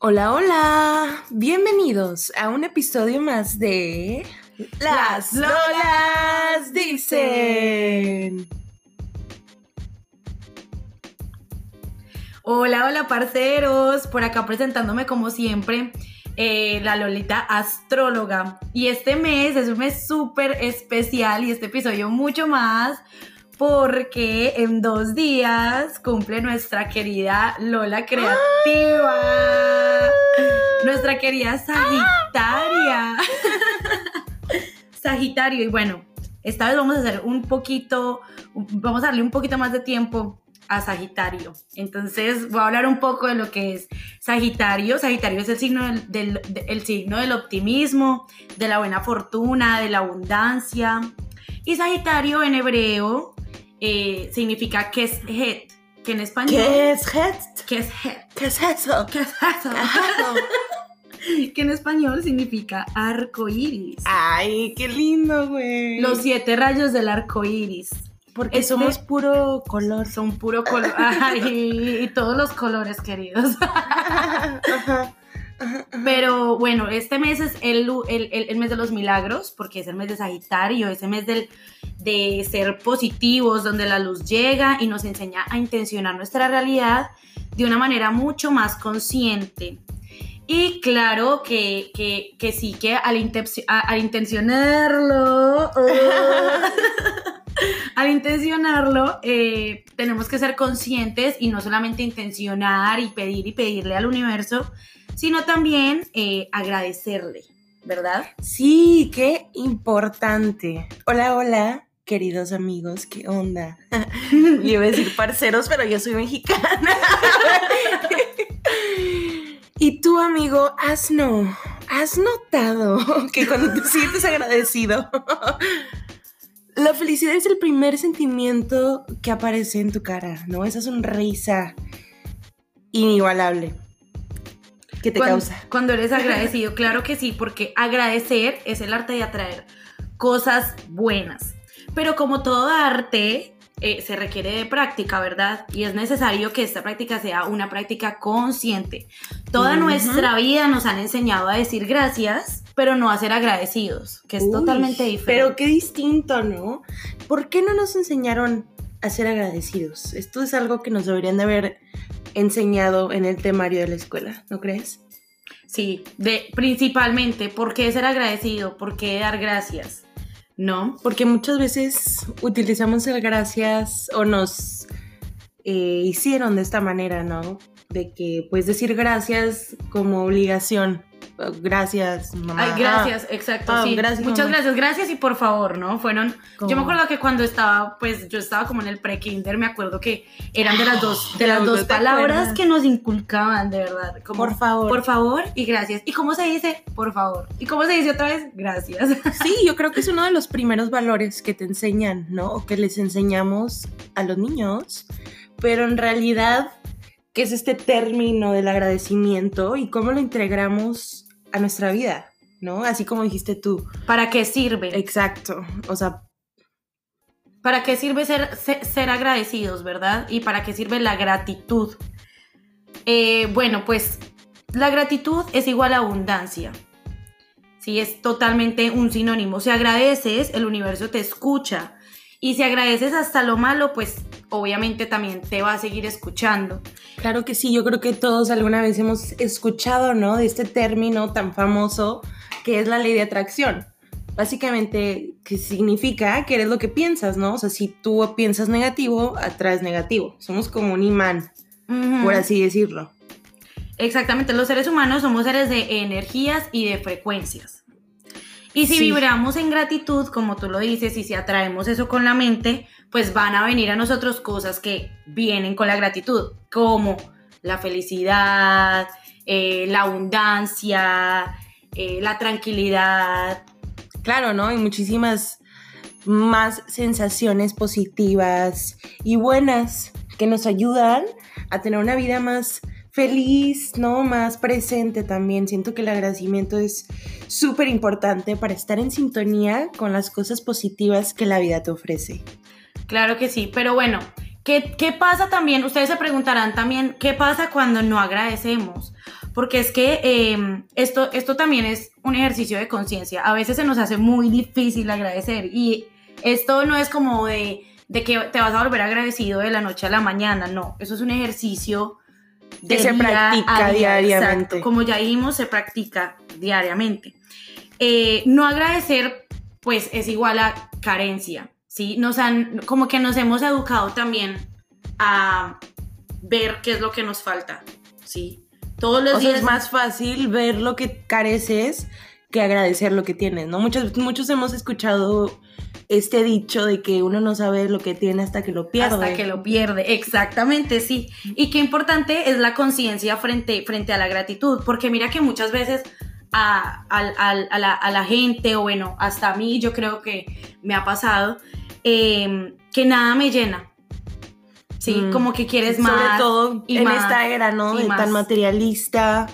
Hola, hola. Bienvenidos a un episodio más de Las Lolas dicen. Hola, hola, parceros. Por acá presentándome como siempre. eh, la Lolita astróloga. Y este mes es un mes súper especial y este episodio mucho más porque en dos días cumple nuestra querida Lola Creativa. Nuestra querida Sagitaria. Sagitario. Y bueno, esta vez vamos a hacer un poquito, vamos a darle un poquito más de tiempo a Sagitario. Entonces voy a hablar un poco de lo que es Sagitario. Sagitario es el signo del, del- de- el signo del optimismo, de la buena fortuna, de la abundancia. Y Sagitario en hebreo eh, significa que es het, que en español ¿Qué es het? que es het. ¿Qué es eso? ¿Qué es eso? que en español significa arco iris. Ay, qué lindo, güey. Los siete rayos del arco iris. porque este- somos puro color. Son puro color. Ay, y todos los colores, queridos. Ajá. Pero bueno, este mes es el, el- el- el mes de los milagros, porque es el mes de Sagitario, ese mes del, de ser positivos, donde la luz llega y nos enseña a intencionar nuestra realidad de una manera mucho más consciente. Y claro que, que- que sí, que al, al intencionarlo, al intencionarlo, eh, tenemos que ser conscientes y no solamente intencionar y pedir y pedirle al universo, sino también eh, agradecerle, ¿verdad? Sí, qué importante. Hola, hola, queridos amigos, ¿qué onda? Yo iba a decir parceros, pero yo soy mexicana. y tú, amigo, has no, has notado que cuando te sientes agradecido, la felicidad es el primer sentimiento que aparece en tu cara, ¿no? Esa sonrisa inigualable que te cuando, causa. Cuando eres agradecido, claro que sí, porque agradecer es el arte de atraer cosas buenas. Pero como todo arte, eh, se requiere de práctica, ¿verdad? Y es necesario que esta práctica sea una práctica consciente. Toda nuestra vida nos han enseñado a decir gracias, pero no a ser agradecidos, que es Uy, totalmente diferente. Pero qué distinto, ¿no? ¿Por qué no nos enseñaron a ser agradecidos? Esto es algo que nos deberían de haber enseñado en el temario de la escuela, ¿no crees? Sí, de, principalmente, ¿por qué ser agradecido? ¿Por qué dar gracias? ¿No? Porque muchas veces utilizamos el gracias o nos eh, hicieron de esta manera, ¿no? De que pues decir gracias como obligación. Oh, Gracias, mamá. Ay, gracias, exacto, Ah, sí. gracias, Muchas mamá. gracias, gracias y por favor, ¿no? Fueron, yo me acuerdo que cuando estaba, pues yo estaba como en el pre-kinder, me acuerdo que eran de las dos, de las dos ¿te palabras que nos inculcaban, de verdad. Como, Por favor. Por favor y gracias. ¿Y cómo se dice? Por favor. ¿Y cómo se dice otra vez? Gracias. Sí, yo creo que es uno de los primeros valores que te enseñan, ¿no? O que les enseñamos a los niños. Pero en realidad, ¿qué es este término del agradecimiento y cómo lo integramos a nuestra vida, ¿no? Así como dijiste tú. ¿Para qué sirve? Exacto. O sea, ¿Para qué sirve ser, ser, ser agradecidos, verdad? ¿Y para qué sirve la gratitud? Eh, bueno, pues la gratitud es igual a abundancia. Sí, es totalmente un sinónimo. Si agradeces, el universo te escucha. Y si agradeces hasta lo malo, pues obviamente también te va a seguir escuchando. claro que sí, yo creo que todos alguna vez hemos escuchado, ¿no? De este término tan famoso que es la ley de atracción. Básicamente, que significa que eres lo que piensas, ¿no? O sea, si tú piensas negativo, atraes negativo. Somos como un imán, Ujú. por así decirlo. Exactamente, los seres humanos somos seres de energías y de frecuencias. Y si Sí. vibramos en gratitud, como tú lo dices, y si atraemos eso con la mente, pues van a venir a nosotros cosas que vienen con la gratitud, como la felicidad, eh, la abundancia, eh, la tranquilidad. Claro, ¿no? Y muchísimas más sensaciones positivas y buenas que nos ayudan a tener una vida más feliz, ¿no? Más presente también. Siento que el agradecimiento es súper importante para estar en sintonía con las cosas positivas que la vida te ofrece. Claro que sí, pero bueno, ¿qué, qué pasa también? Ustedes se preguntarán también, ¿qué pasa cuando no agradecemos? porque es que em, esto, esto también es un ejercicio de conciencia. A veces se nos hace muy difícil agradecer y esto no es como de, de, que te vas a volver agradecido de la noche a la mañana, no, eso es un ejercicio que se practica diariamente. Como ya dijimos, se practica diariamente. Eh, no agradecer, pues es igual a carencia, ¿sí? Nos han, como que nos hemos educado también a ver qué es lo que nos falta, ¿sí? Todos los días. es más fácil ver lo que careces que agradecer lo que tienes, ¿no? Muchos, muchos hemos escuchado este dicho de que uno no sabe lo que tiene hasta que lo pierde. Hasta que lo pierde, exactamente, sí. Y qué importante es la conciencia frente, frente a la gratitud, porque mira que muchas veces a, la, gente, o bueno, hasta a mí yo creo que me ha pasado, em, que nada me llena. Sí, mm. como que quieres más. Sobre todo en esta era, ¿no? De tan materialista,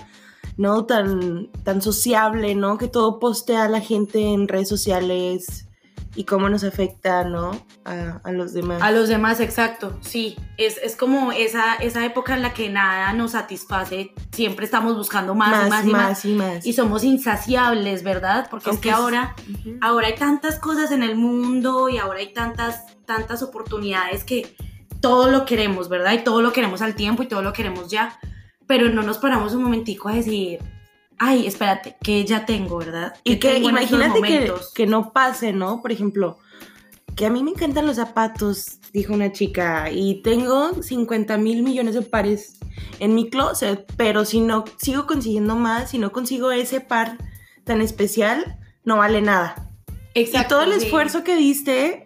¿no? Tan, tan sociable, ¿no? Que todo postea a la gente en redes sociales y cómo nos afecta, ¿no? A, los demás. A los demás, exacto, sí. Es, como esa, esa época en la que nada nos satisface, siempre estamos buscando más, más, y, más, y más. Y somos insaciables, ¿verdad? Porque es que ahora, ahora hay tantas cosas en el mundo y ahora hay tantas, tantas oportunidades que todo lo queremos, ¿verdad? Y todo lo queremos al tiempo y todo lo queremos ya. Pero no nos paramos un momentico a decir, ay, espérate, que ya tengo, ¿verdad? Y que, imagínate que, que, no pase, ¿no? Por ejemplo, que a mí me encantan los zapatos, dijo una chica, y tengo 50 mil millones de pares en mi closet, pero si no sigo consiguiendo más, si no consigo ese par tan especial, no vale nada. Exacto. Y todo el esfuerzo que diste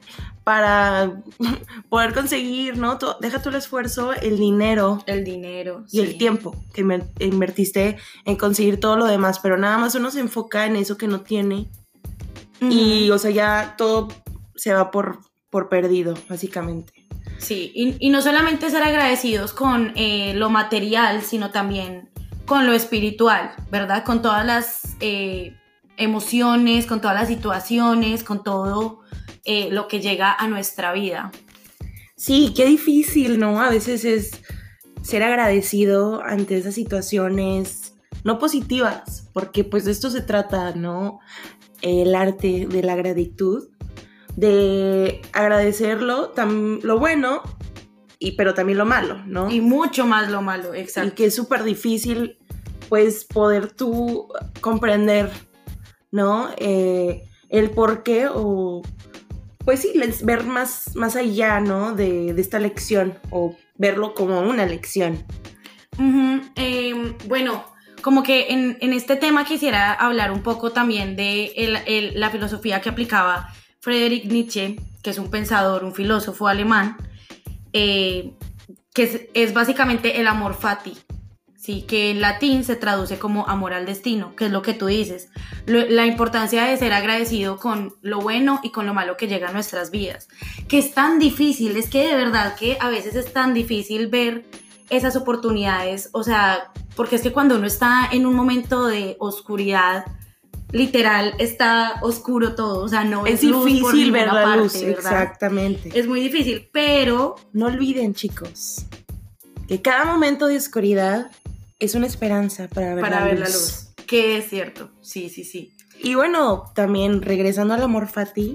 para poder conseguir, ¿no? deja tú el esfuerzo, el dinero. El dinero. Y el tiempo que invertiste en conseguir todo lo demás, pero nada más uno se enfoca en eso que no tiene. Y, o sea, ya todo se va por, por perdido, básicamente. Sí, y, no solamente ser agradecidos con eh, lo material, sino también con lo espiritual, ¿verdad? Con todas las eh, emociones, con todas las situaciones, con todo eh, lo que llega a nuestra vida. Sí, qué difícil, ¿no? A veces es ser agradecido ante esas situaciones no positivas, porque pues de esto se trata, ¿no? El arte de la gratitud, de agradecerlo, lo bueno, y, pero también lo malo, ¿no? Y mucho más lo malo, exacto. Y que es súper difícil, pues, poder tú comprender, ¿no? Eh, el por qué o pues sí, ver más, más allá, ¿no? De, esta lección o verlo como una lección. Em, bueno, como que en, este tema quisiera hablar un poco también de la filosofía que aplicaba Friedrich Nietzsche, que es un pensador, un filósofo alemán, eh, que es, básicamente el amor fati, ¿sí? que en latín se traduce como amor al destino, que es lo que tú dices, la importancia de ser agradecido con lo bueno y con lo malo que llega a nuestras vidas, que es tan difícil, es que de verdad que a veces es tan difícil ver esas oportunidades, o sea, porque es que cuando uno está en un momento de oscuridad, literal está oscuro todo, o sea, no es, difícil ver la luz, exactamente. Es muy difícil, pero no olviden, chicos, que cada momento de oscuridad es una esperanza para ver, la, luz. la luz. Que es cierto, sí, sí, sí. Y bueno, también regresando al amor fati,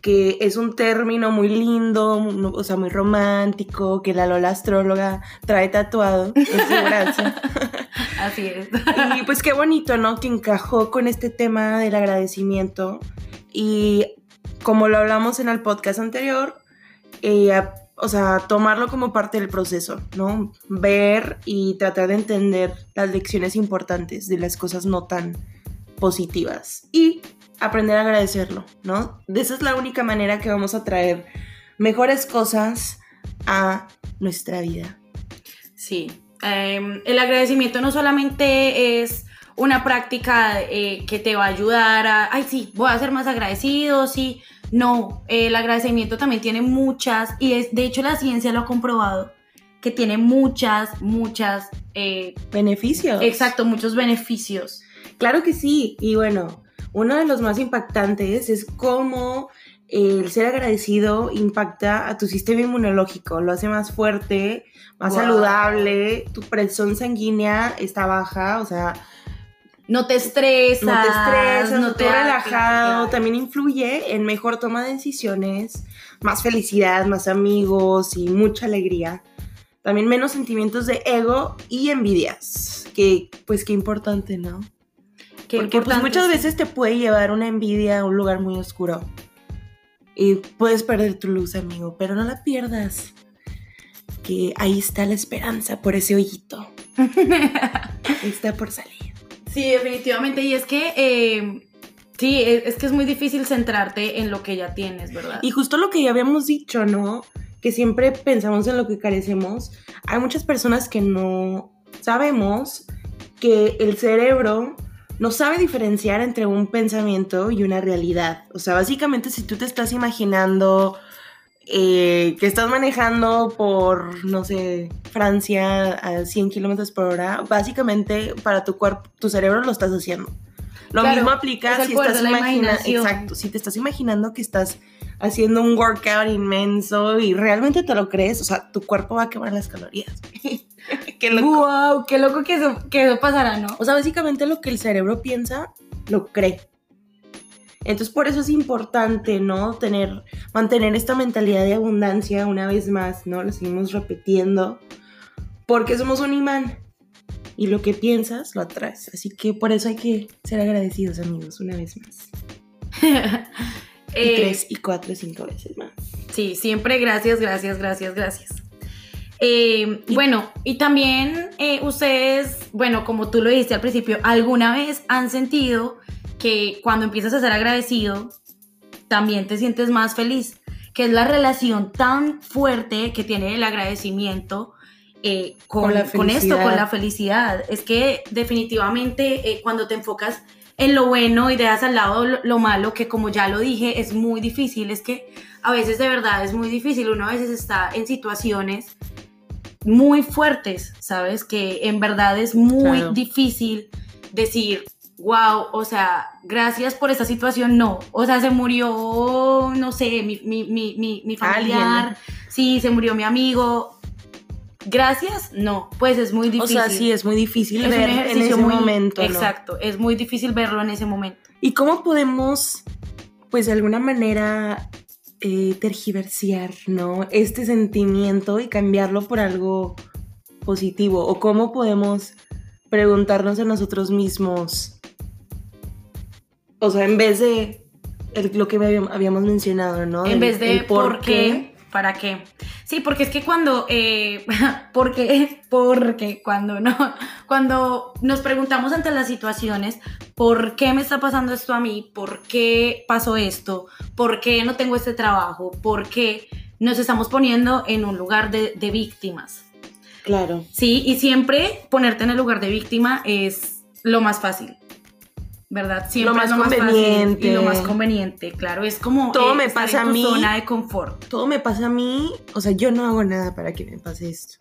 que es un término muy lindo, o sea, muy romántico, que la Lola astróloga trae tatuado en su brazo. Así es. y pues qué bonito, ¿no? Que encajó con este tema del agradecimiento. Y como lo hablamos en el podcast anterior, eh, o sea, tomarlo como parte del proceso, ¿no? Ver y tratar de entender las lecciones importantes de las cosas no tan positivas y aprender a agradecerlo, ¿no? De esa es la única manera que vamos a traer mejores cosas a nuestra vida. Sí, em, el agradecimiento no solamente es una práctica eh, que te va a ayudar a, ay, sí, voy a ser más agradecido, sí, no, el agradecimiento también tiene muchas, y es, de hecho la ciencia lo ha comprobado, que tiene muchas, muchas... Eh, beneficios. Exacto, muchos beneficios. Claro que sí, y bueno, uno de los más impactantes es cómo el ser agradecido impacta a tu sistema inmunológico, lo hace más fuerte, más Wow. saludable, tu presión sanguínea está baja, o sea, No te estresas. no te estresas, no te da- relajado, claro. también influye en mejor toma de decisiones, más felicidad, más amigos y mucha alegría. También menos sentimientos de ego y envidias, que pues qué importante, ¿no? Qué Porque pues muchas veces te puede llevar una envidia a un lugar muy oscuro. Y puedes perder tu luz, amigo, pero no la pierdas. Que ahí está la esperanza por ese hoyito. está por salir. Sí, definitivamente. Y es que, eh, sí, es, es que es muy difícil centrarte en lo que ya tienes, ¿verdad? Y justo lo que ya habíamos dicho, ¿no? Que siempre pensamos en lo que carecemos. Hay muchas personas que no sabemos que el cerebro no sabe diferenciar entre un pensamiento y una realidad. O sea, básicamente si tú te estás imaginando eh, que estás manejando por, no sé, Francia a 100 kilómetros por hora, básicamente para tu cuerpo, tu cerebro lo estás haciendo. Lo Claro, mismo es aplica el si estás imaginando, exacto, si te estás imaginando que estás haciendo un workout inmenso y realmente te lo crees, o sea, tu cuerpo va a quemar las calorías. Qué loco. ¡Wow! ¡Qué loco que eso, que eso pasará, ¿no? O sea, básicamente lo que el cerebro piensa, lo cree. Entonces, por eso es importante, ¿no? Tener, mantener esta mentalidad de abundancia una vez más, ¿no? Lo seguimos repitiendo. Porque somos un imán. Y lo que piensas, lo atraes. Así que por eso hay que ser agradecidos, amigos, una vez más. Y Eh, tres, y cuatro, y cinco veces más. Sí, siempre gracias, gracias, gracias, gracias. Eh, bueno, y también eh, ustedes, bueno, como tú lo dijiste al principio, ¿alguna vez han sentido que cuando empiezas a ser agradecido, también te sientes más feliz? Que es la relación tan fuerte que tiene el agradecimiento eh, con, Con la con esto, con la felicidad. Es que definitivamente eh, cuando te enfocas en lo bueno y dejas al lado lo, lo malo, que como ya lo dije, es muy difícil, es que a veces de verdad es muy difícil, uno a veces está en situaciones muy fuertes, ¿sabes? Que en verdad es muy Claro. difícil decir, wow, o sea, gracias por esta situación, no, o sea, se murió, no sé, mi, mi, mi, mi, mi familiar, Alguien. sí, se murió mi amigo, gracias, no, pues es muy O difícil. sea, sí, es muy difícil Es ver en ese muy- momento, ¿no? Exacto, es muy difícil verlo en ese momento. ¿Y cómo podemos, pues de alguna manera, eh, tergiversar, ¿no? Este sentimiento y cambiarlo por algo positivo? ¿O cómo podemos preguntarnos a nosotros mismos? O sea, en vez de el- lo que habíamos- mencionado, ¿no? En El- vez de por qué, para qué. Sí, porque es que cuando, eh, porque, porque cuando no, cuando nos preguntamos ante las situaciones, ¿por qué me está pasando esto a mí? ¿Por qué pasó esto? ¿Por qué no tengo este trabajo? ¿Por qué nos estamos poniendo en un lugar de, de víctimas? Claro. Sí, y siempre ponerte en el lugar de víctima es lo más fácil. ¿Verdad? Siempre más es lo más fácil conveniente. y lo más conveniente, claro. Es como Todo me pasa en tu a mí. zona de confort. Todo me pasa a mí, o sea, yo no hago nada para que me pase esto.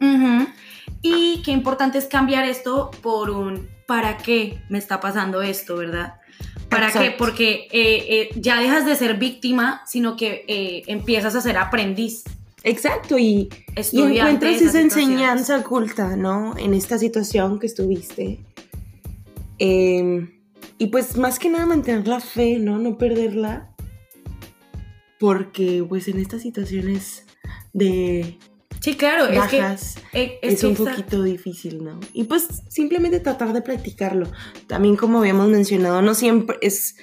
Y qué importante es cambiar esto por un ¿para qué me está pasando esto, verdad? ¿Para qué? Porque eh, eh, ya dejas de ser víctima, sino que eh, empiezas a ser aprendiz, Exacto, y, y encuentras esa enseñanza oculta, ¿no? En esta situación que estuviste. Eh, y pues más que nada mantener la fe, ¿no? No perderla. Porque pues en estas situaciones de Sí, claro, es que, bajas eh, es, un poquito difícil, ¿no? Y pues simplemente tratar de practicarlo. También como habíamos mencionado, no siempre es,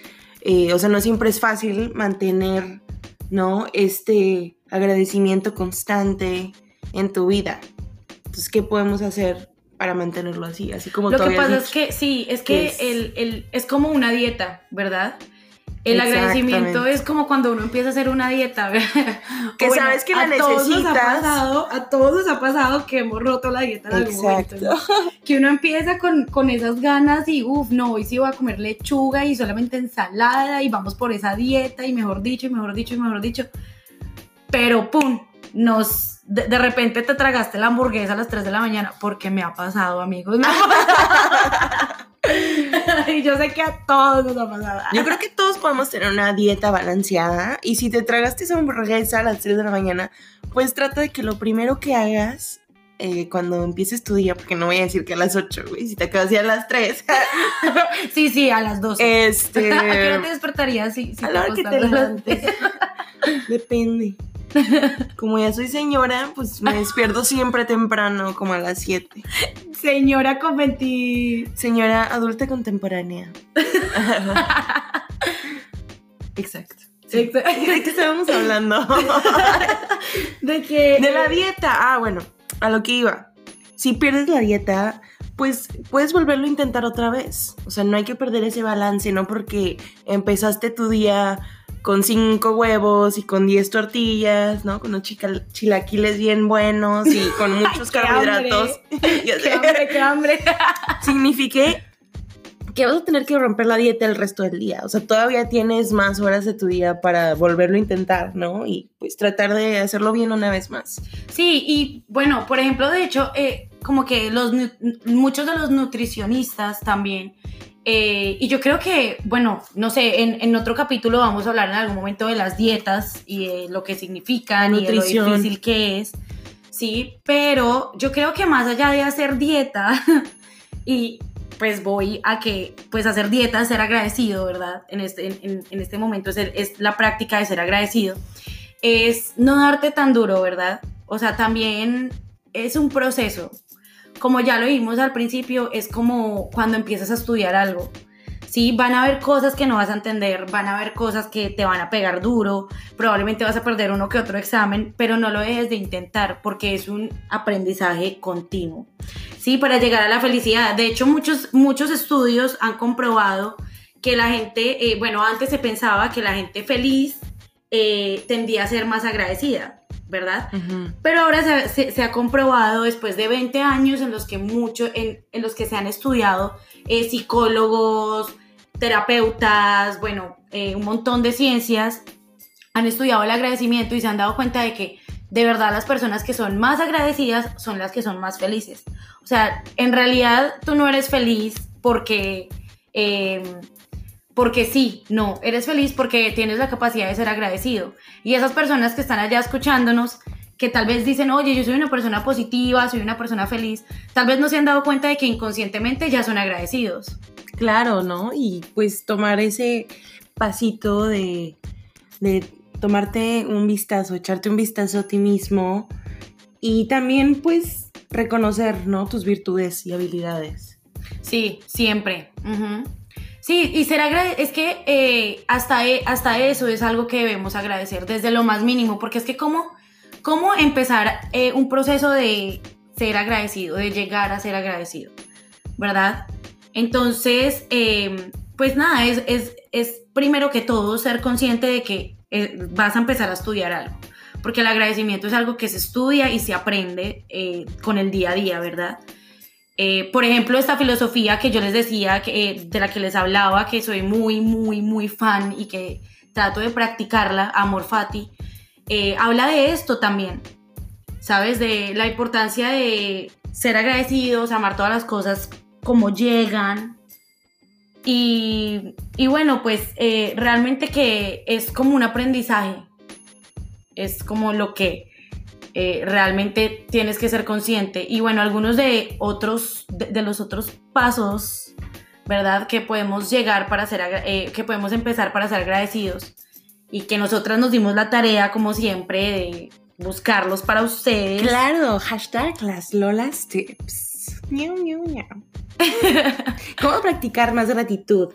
eh, o sea, no siempre es fácil mantener, ¿no? Este agradecimiento constante en tu vida. Entonces, ¿qué podemos hacer para mantenerlo así? Así como Lo tú que pasa es que sí, es que es- el, el- es como una dieta, ¿verdad? El agradecimiento es como cuando uno empieza a hacer una dieta, ¿verdad? Que sabes que la a todos nos ha pasado, a todos nos ha pasado que hemos roto la dieta en algún momento. Que uno empieza con, con esas ganas y, uff, no, hoy sí voy a comer lechuga y solamente ensalada y vamos por esa dieta y mejor dicho, y mejor dicho, y mejor dicho. Pero, ¡pum! Nos, de, de repente te tragaste la hamburguesa a las 3 de la mañana, porque me ha pasado, amigos. me ha pasado. y yo sé que a todos nos ha pasado. Yo creo que todos podemos tener una dieta balanceada y si te tragaste esa hamburguesa a las 3 de la mañana, pues trata de que lo primero que hagas eh, cuando empieces tu día, porque no voy a decir que a las 8, güey, si te acabas ya a las 3. sí, sí, a las 12. Este... ¿A qué hora te despertarías si, si a la hora que te levantes. Depende. Como ya soy señora, pues me despierto siempre temprano, como a las 7. Señora con 20... Señora adulta contemporánea. Exacto. Sí. ¿De qué estábamos hablando? de que... De la dieta. Ah, bueno, a lo que iba. Si pierdes la dieta, pues puedes volverlo a intentar otra vez. O sea, no hay que perder ese balance, no porque empezaste tu día con cinco huevos y con diez tortillas, ¿no? Con unos chilaquiles bien buenos y con muchos carbohidratos. ¡Qué hambre, qué hambre! Signifique que vas a tener que romper la dieta el resto del día. O sea, todavía tienes más horas de tu día para volverlo a intentar, ¿no? Y pues tratar de hacerlo bien una vez más. Sí, y bueno, por ejemplo, de hecho, eh, como que los, muchos de los nutricionistas también eh, y yo creo que, bueno, no sé, en, otro capítulo vamos a hablar en algún momento de las dietas y de lo que significan y de lo difícil que es. Sí, pero yo creo que más allá de hacer dieta, y pues voy a que, pues hacer dieta ser agradecido, ¿verdad? En este, en, este momento es, es la práctica de ser agradecido. Es no darte tan duro, ¿verdad? O sea, también es un proceso como ya lo vimos al principio, es como cuando empiezas a estudiar algo. Sí, van a haber cosas que no vas a entender, van a haber cosas que te van a pegar duro, probablemente vas a perder uno que otro examen, pero no lo dejes de intentar porque es un aprendizaje continuo. Sí, para llegar a la felicidad. De hecho, muchos, muchos estudios han comprobado que la gente, eh, bueno, antes se pensaba que la gente feliz eh, tendía a ser más agradecida. ¿Verdad? Pero ahora se, ha comprobado después de 20 años en los que, mucho, en, los que se han estudiado eh, psicólogos, terapeutas, bueno, eh, un montón de ciencias, han estudiado el agradecimiento y se han dado cuenta de que de verdad las personas que son más agradecidas son las que son más felices. O sea, en realidad tú no eres feliz porque... Em, porque sí, no, eres feliz porque tienes la capacidad de ser agradecido. Y esas personas que están allá escuchándonos, que tal vez dicen, oye, yo soy una persona positiva, soy una persona feliz, tal vez no se han dado cuenta de que inconscientemente ya son agradecidos. Claro, ¿no? Y pues tomar ese pasito de, de tomarte un vistazo, echarte un vistazo a ti mismo y también pues reconocer, ¿no? Tus virtudes y habilidades. Sí, siempre. Sí, y ser es que eh, hasta, e, hasta eso es algo que debemos agradecer desde lo más mínimo, porque es que cómo, cómo empezar eh, un proceso de ser agradecido, de llegar a ser agradecido, ¿verdad? Entonces, em, pues nada, es, es, es, primero que todo ser consciente de que eh, vas a empezar a estudiar algo, porque el agradecimiento es algo que se estudia y se aprende con el día a día, ¿verdad? Eh, por ejemplo, esta filosofía que yo les decía, que, eh, de la que les hablaba, que soy muy, muy, muy fan y que trato de practicarla, Amor Fati, eh, habla de esto también, ¿sabes? De la importancia de ser agradecidos, amar todas las cosas como llegan. Y, y bueno, pues realmente que es como un aprendizaje, es como lo que eh, realmente tienes que ser consciente. Y bueno, algunos de otros, de, los otros pasos, ¿verdad? Que podemos llegar para ser, eh, que podemos empezar para ser agradecidos. Y que nosotras nos dimos la tarea, como siempre, de buscarlos para ustedes. Claro, hashtag las Lolas Tips. ¿Cómo practicar más gratitud?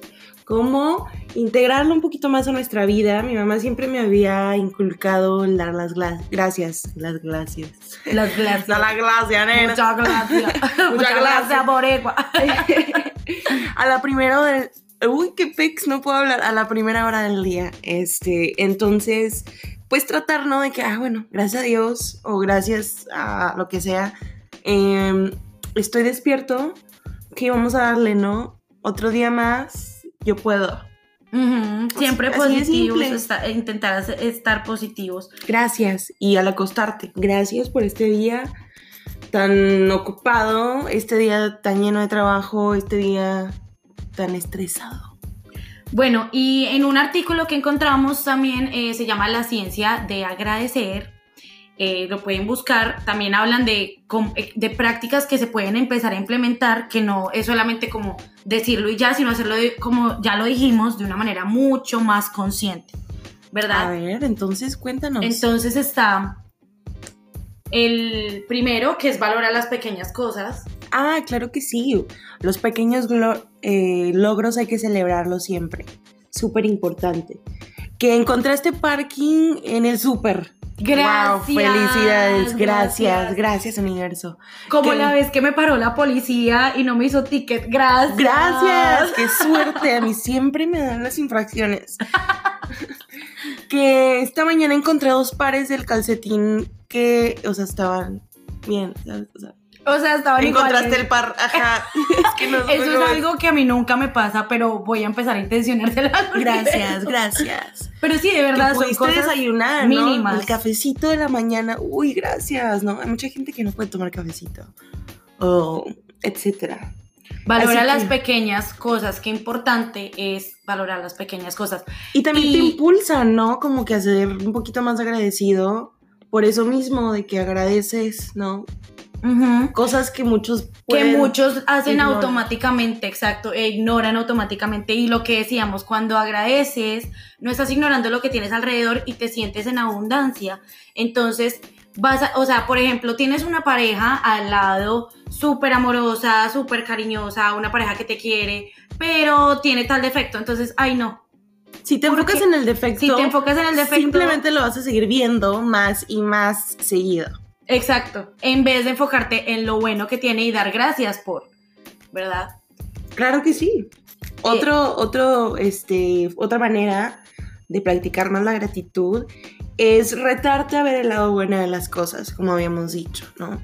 cómo integrarlo un poquito más a nuestra vida. Mi mamá siempre me había inculcado dar las gracias, las gracias. Las gracias. las gracias, nena. Muchas gracias. Muchas gracias, Boregua. a la primera del... Uy, qué pex, no puedo hablar. A la primera hora del día. Este, entonces, pues tratar, ¿no? De que, ah, bueno, gracias a Dios o gracias a lo que sea. Em, estoy despierto. Que vamos a darle, ¿no? Otro día más yo puedo. Siempre positivos, intentar estar positivos. Gracias. Y al acostarte, gracias por este día tan ocupado, este día tan lleno de trabajo, este día tan estresado. Bueno, y en un artículo que encontramos también eh, se llama La ciencia de agradecer. Eh, lo pueden buscar. También hablan de, eh, de prácticas que se pueden empezar a implementar, que no es solamente como decirlo y ya, sino hacerlo de- como ya lo dijimos, de una manera mucho más consciente. A ¿Verdad? ver, entonces cuéntanos. Entonces está el primero, que es valorar las pequeñas cosas. ah, claro que sí. Los pequeños eh, logros hay que celebrarlos siempre. Súper importante. Que encontraste parking en el súper. Gracias. Wow, felicidades. Gracias, gracias. gracias, universo. Como la vez que me paró la policía y no me hizo ticket. Gracias. Gracias, qué suerte. A mí siempre me dan las infracciones. que esta mañana encontré dos pares del calcetín que, o sea, estaban bien. ¿sabes? O sea, O sea, estaban encontraste iguales. el par. Ajá. Es que no Eso no es algo que a mí nunca me pasa, pero voy a empezar a intencionárselo. Gracias, gracias. Pero sí, de verdad, son cosas desayunar, ¿no? mínimas. El cafecito de la mañana. Uy, gracias, ¿no? Hay mucha gente que no puede tomar cafecito. O etcétera. Valora Así las que- pequeñas cosas. Qué importante es valorar las pequeñas cosas. Y también te impulsa, ¿no? Como que a ser un poquito más agradecido por eso mismo, de que agradeces, ¿no? Cosas que muchos que muchos hacen ignorar. automáticamente, exacto, e ignoran automáticamente. Y lo que decíamos, cuando agradeces, no estás ignorando lo que tienes alrededor y te sientes en abundancia. Entonces, vas a, o sea, por ejemplo, tienes una pareja al lado súper amorosa, súper cariñosa, una pareja que te quiere, pero tiene tal defecto. Entonces, ay, no. Si te porque enfocas en el defecto... Si te enfocas en el defecto. Simplemente lo vas a seguir viendo más y más seguido. Exacto. En vez de enfocarte en lo bueno que tiene y dar gracias por, ¿verdad? Claro que sí. Otro, otro, este, otra manera de practicar más la gratitud es retarte a ver el lado bueno de las cosas, como habíamos dicho, ¿no?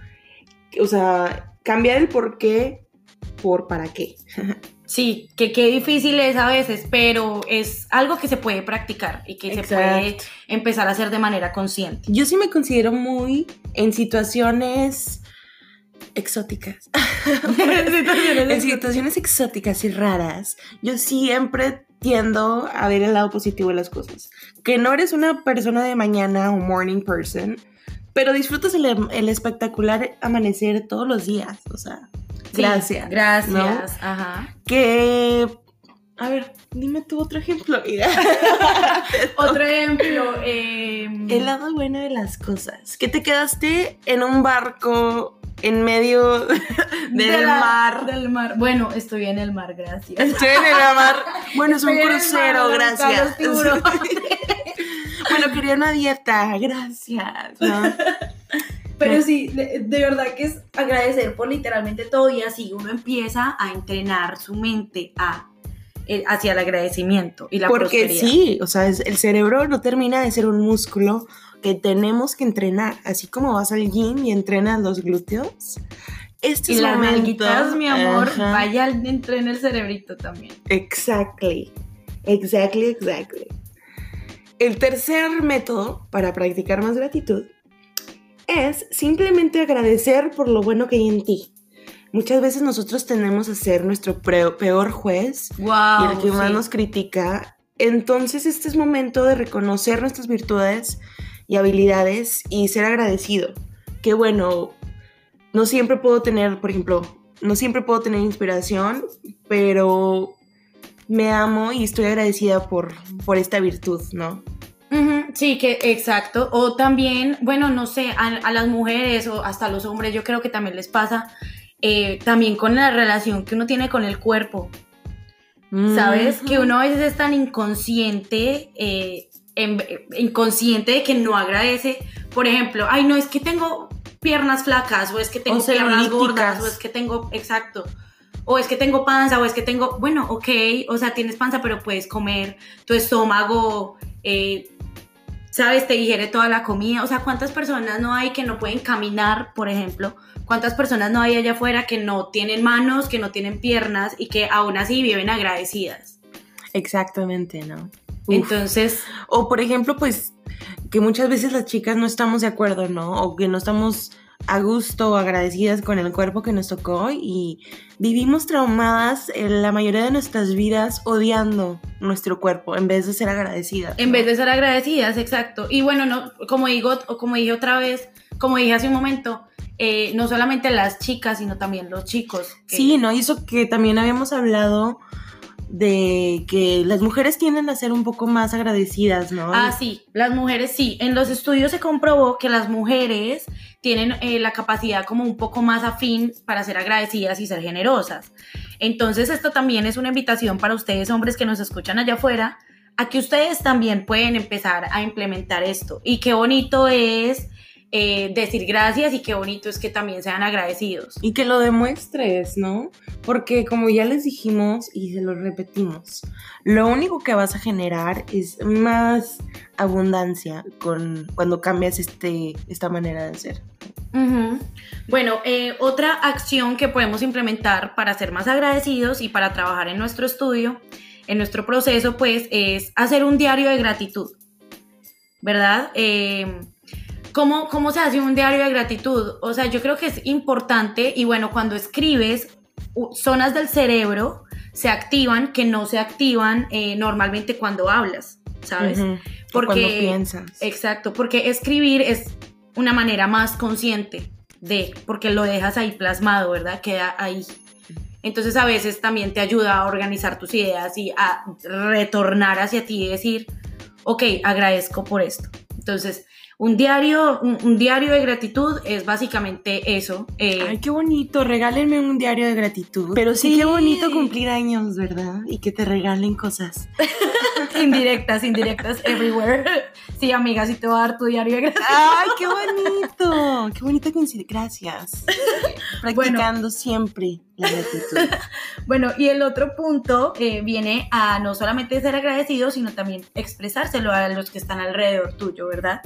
O sea, cambiar el por qué por para qué. Sí, que qué difícil es a veces, pero es algo que se puede practicar y que se puede empezar a hacer de manera consciente. Yo sí me considero muy en situaciones exóticas. en situaciones exóticas y raras, yo siempre tiendo a ver el lado positivo de las cosas. Que no eres una persona de mañana o morning person, pero disfrutas el, el espectacular amanecer todos los días. O sea, Sí, gracias. Gracias. ¿no? Ajá. Que. A ver, dime tú otro ejemplo. Otro ejemplo. eh, el lado bueno de las cosas. Que te quedaste en un barco en medio del de la- mar. Del mar. Bueno, estoy en el mar, gracias. Estoy en el mar. Bueno, es un Estoy crucero, mar, gracias. Bueno, quería una dieta, gracias. ¿no? Pero sí, de, de verdad que es agradecer por literalmente todo y así uno empieza a entrenar su mente a, eh, hacia el agradecimiento y la Porque prosperidad. sí, o sea, es- el cerebro no termina de ser un músculo que tenemos que entrenar. Así como vas al gym y entrenas los glúteos. Este Y es las nalguitas, mi amor, Ajá. vaya dentro en el cerebrito también. Exactly. Exactly, exactly. El tercer método para practicar más gratitud es simplemente agradecer por lo bueno que hay en ti. Muchas veces nosotros tendemos a ser nuestro peor juez Wow. y el que más nos critica. Entonces este es momento de reconocer nuestras virtudes y habilidades y ser agradecido. Que bueno, no siempre puedo tener, por ejemplo, no siempre puedo tener inspiración, pero me amo y estoy agradecida por, por esta virtud, ¿no? Sí, que exacto. O también, bueno, no sé, a, a las mujeres o hasta a los hombres, yo creo que también les pasa, eh, también con la relación que uno tiene con el cuerpo. ¿Sabes? Que uno a veces es tan inconsciente, eh, en- eh, inconsciente de que no agradece. Por ejemplo, ay, no, es que tengo piernas flacas, o es que tengo O piernas gordas, o es que tengo, exacto, o es que tengo panza, o es que tengo, bueno, ok, o sea, tienes panza, pero puedes comer, tu estómago, eh, sabes, te digiere toda la comida. O sea, ¿cuántas personas no hay que no pueden caminar, por ejemplo? ¿Cuántas personas no hay allá afuera que no tienen manos, que no tienen piernas y que aún así viven agradecidas? Exactamente, ¿no? Uf. Entonces, O por ejemplo, pues que muchas veces las chicas no estamos de acuerdo, ¿no? O que no estamos a gusto o agradecidas con el cuerpo que nos tocó y vivimos traumadas en la mayoría de nuestras vidas odiando nuestro cuerpo en vez de ser agradecidas. En vez de ser agradecidas, exacto. Y bueno, no, como digo, o como dije otra vez, como dije hace un momento, eh, no solamente las chicas, sino también los chicos. Sí, ¿no? Y eso que también habíamos hablado de que las mujeres tienden a ser un poco más agradecidas, ¿no? Ah, sí, las mujeres sí. En los estudios se comprobó que las mujeres tienen eh, la capacidad como un poco más afín para ser agradecidas y ser generosas. Entonces esto también es una invitación para ustedes hombres que nos escuchan allá afuera, a que ustedes también pueden empezar a implementar esto. Y qué bonito es eh, decir gracias y qué bonito es que también sean agradecidos. Y que lo demuestres, ¿no? Porque como ya les dijimos y se lo repetimos, lo único que vas a generar es más abundancia con, cuando cambias este, esta manera de ser. Bueno, eh, otra acción que podemos implementar para ser más agradecidos y para trabajar en nuestro estudio, en nuestro proceso, pues es hacer un diario de gratitud, ¿verdad? Eh, ¿Cómo, ¿Cómo se hace un diario de gratitud? O sea, yo creo que es importante y bueno, cuando escribes, zonas del cerebro se activan que no se activan eh, normalmente cuando hablas, ¿sabes? Porque cuando piensas. Exacto, porque escribir es una manera más consciente de, porque lo dejas ahí plasmado, ¿verdad? Queda ahí. Entonces a veces también te ayuda a organizar tus ideas y a retornar hacia ti y decir, ok, agradezco por esto. Entonces, un diario, un, diario de gratitud es básicamente eso. Eh, Ay, qué bonito, regálenme un diario de gratitud. Pero sí, qué bonito cumplir años, ¿verdad? Y que te regalen cosas. indirectas, indirectas, everywhere. Sí, amiga, sí te voy a dar tu diario de gratitud. Ay, qué bonito, qué bonita coincidencia. Gracias. Practicando siempre la gratitud. bueno, y el otro punto eh, viene a no solamente ser agradecido, sino también expresárselo a los que están alrededor tuyo, ¿verdad?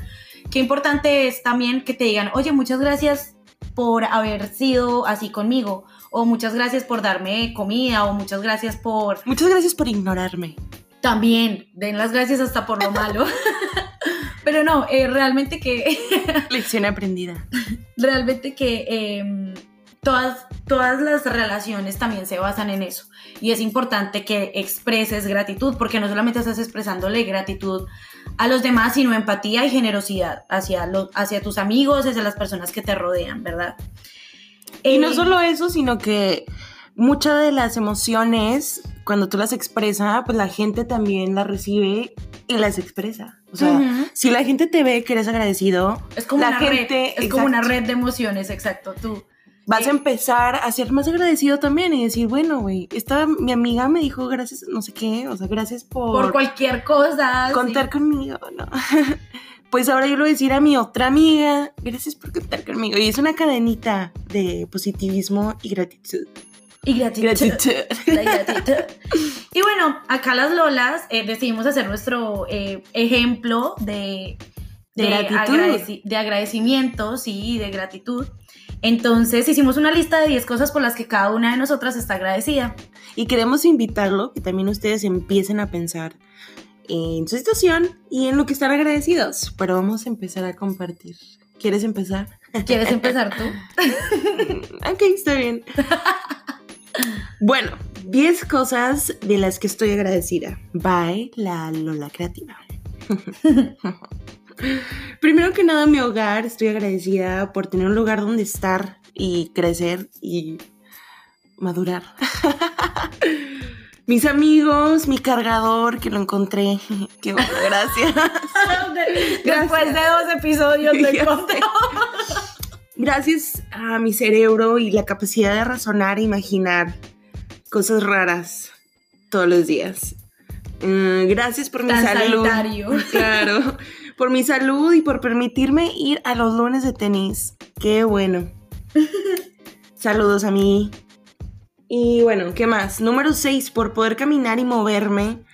Qué importante es también que te digan, oye, muchas gracias por haber sido así conmigo, o muchas gracias por darme comida, o muchas gracias por... Muchas gracias por ignorarme. También, den las gracias hasta por lo malo. Pero no, eh, realmente que... Lección aprendida. Realmente que em, todas, todas las relaciones también se basan en eso. Y es importante que expreses gratitud, porque no solamente estás expresándole gratitud a los demás, sino empatía y generosidad hacia, hacia tus amigos, hacia las personas que te rodean, ¿verdad? Y no eh, solo eso, sino que muchas de las emociones, cuando tú las expresas, pues la gente también las recibe y las expresa. O sea, si la gente te ve que eres agradecido, es como, la una, red, es como una red de emociones, exacto. Tú vas a empezar a ser más agradecido también y decir, bueno, güey, esta mi amiga me dijo gracias, no sé qué, o sea, gracias por... Por cualquier cosa. Contar conmigo, ¿no? pues ahora yo lo voy a decir a mi otra amiga, gracias por contar conmigo. Y es una cadenita de positivismo y gratitud. Y gratitud. gratitud. y bueno, acá las Lolas eh, decidimos hacer nuestro eh, ejemplo de, de, de agradecimiento, sí, de gratitud. Entonces hicimos una lista de 10 cosas por las que cada una de nosotras está agradecida. Y queremos invitarlo, que también ustedes empiecen a pensar en su situación y en lo que están agradecidos. Pero vamos a empezar a compartir. ¿Quieres empezar? ¿Quieres empezar tú? ok, está bien. bueno, 10 cosas de las que estoy agradecida. Bye, la Lola Creativa. Primero que nada, mi hogar, estoy agradecida por tener un lugar donde estar y crecer y madurar. Mis amigos, mi cargador que lo encontré. Qué bueno, gracias. Después de dos episodios lo encontré. Gracias a mi cerebro y la capacidad de razonar e imaginar cosas raras todos los días. Mm, gracias por mi salud. Claro por mi salud y por permitirme ir a los lunes de tenis. Qué bueno. Saludos a mí. Y bueno, ¿qué más? Número 6, por poder caminar y moverme,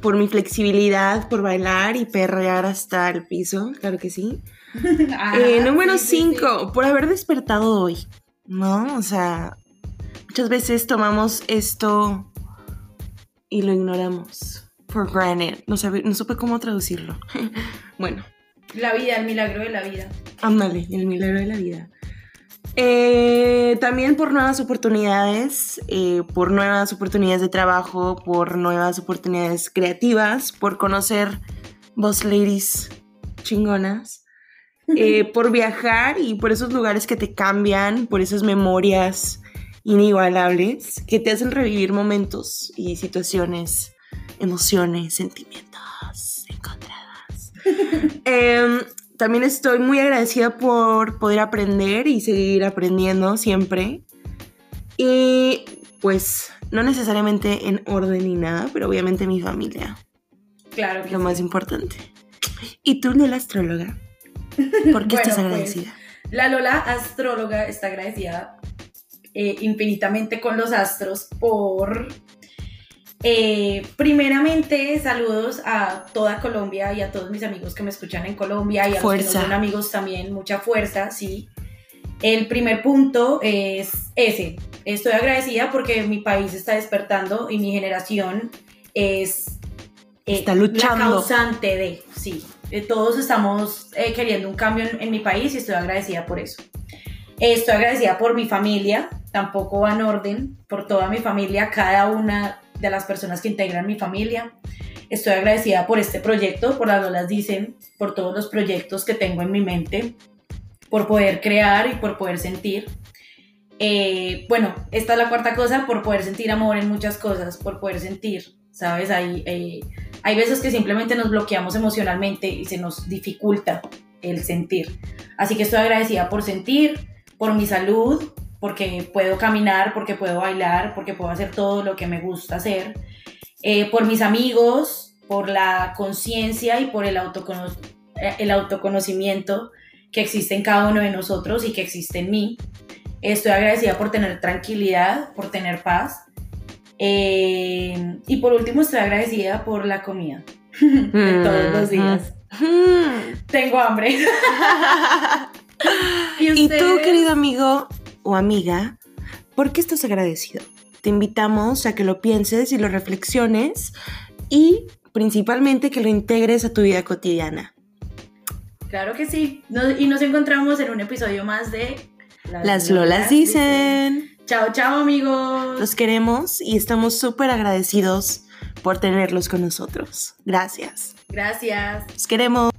por mi flexibilidad, por bailar y perrear hasta el piso, claro que sí. Ah, eh, número 5, por haber despertado hoy, ¿no? O sea, muchas veces tomamos esto y lo ignoramos for granted. No, no supe cómo traducirlo. bueno, La vida, el milagro de la vida. Ándale, el milagro de la vida. Eh, también por nuevas oportunidades, eh, por nuevas oportunidades de trabajo, por nuevas oportunidades creativas, por conocer vos ladies chingonas, eh, por viajar y por esos lugares que te cambian, por esas memorias inigualables que te hacen revivir momentos y situaciones, emociones, sentimientos encontradas. Em, también estoy muy agradecida por poder aprender y seguir aprendiendo siempre. Y pues no necesariamente en orden ni nada, pero obviamente mi familia. Claro. lo más importante. ¿Y tú, Lola Astróloga? ¿Por qué estás pues, agradecida? La Lola astróloga está agradecida eh, infinitamente con los astros por, eh, primeramente, saludos a toda Colombia y a todos mis amigos que me escuchan en Colombia y a los Fuerza. que no son amigos también, mucha fuerza, sí. El primer punto es ese. Estoy agradecida porque mi país está despertando y mi generación es eh, Está luchando. la causante de, sí. Eh, todos estamos eh, queriendo un cambio en, en mi país y estoy agradecida por eso. Estoy agradecida por mi familia, tampoco va en orden, por toda mi familia, cada una de las personas que integran mi familia. Estoy agradecida por este proyecto, por las Lolas Dicen, por todos los proyectos que tengo en mi mente, por poder crear y por poder sentir. Eh, bueno, esta es la cuarta cosa, por poder sentir amor en muchas cosas, por poder sentir, ¿sabes? Hay, eh, hay veces que simplemente nos bloqueamos emocionalmente y se nos dificulta el sentir. Así que estoy agradecida por sentir, por mi salud, porque puedo caminar, porque puedo bailar, porque puedo hacer todo lo que me gusta hacer, eh, por mis amigos, por la conciencia y por el, autocono- eh, el autoconocimiento que existe en cada uno de nosotros y que existe en mí. Estoy agradecida por tener tranquilidad, por tener paz. Eh, y por último, estoy agradecida por la comida de todos los días. Mm. Tengo hambre. Y tú, querido amigo o amiga, ¿por qué estás agradecido? Te invitamos a que lo pienses y lo reflexiones y principalmente que lo integres a tu vida cotidiana. Claro que sí. Nos- y nos encontramos en un episodio más de Las Lolas dicen. Chao, chao amigos. Los queremos y estamos súper agradecidos por tenerlos con nosotros. Gracias. Gracias. Los queremos.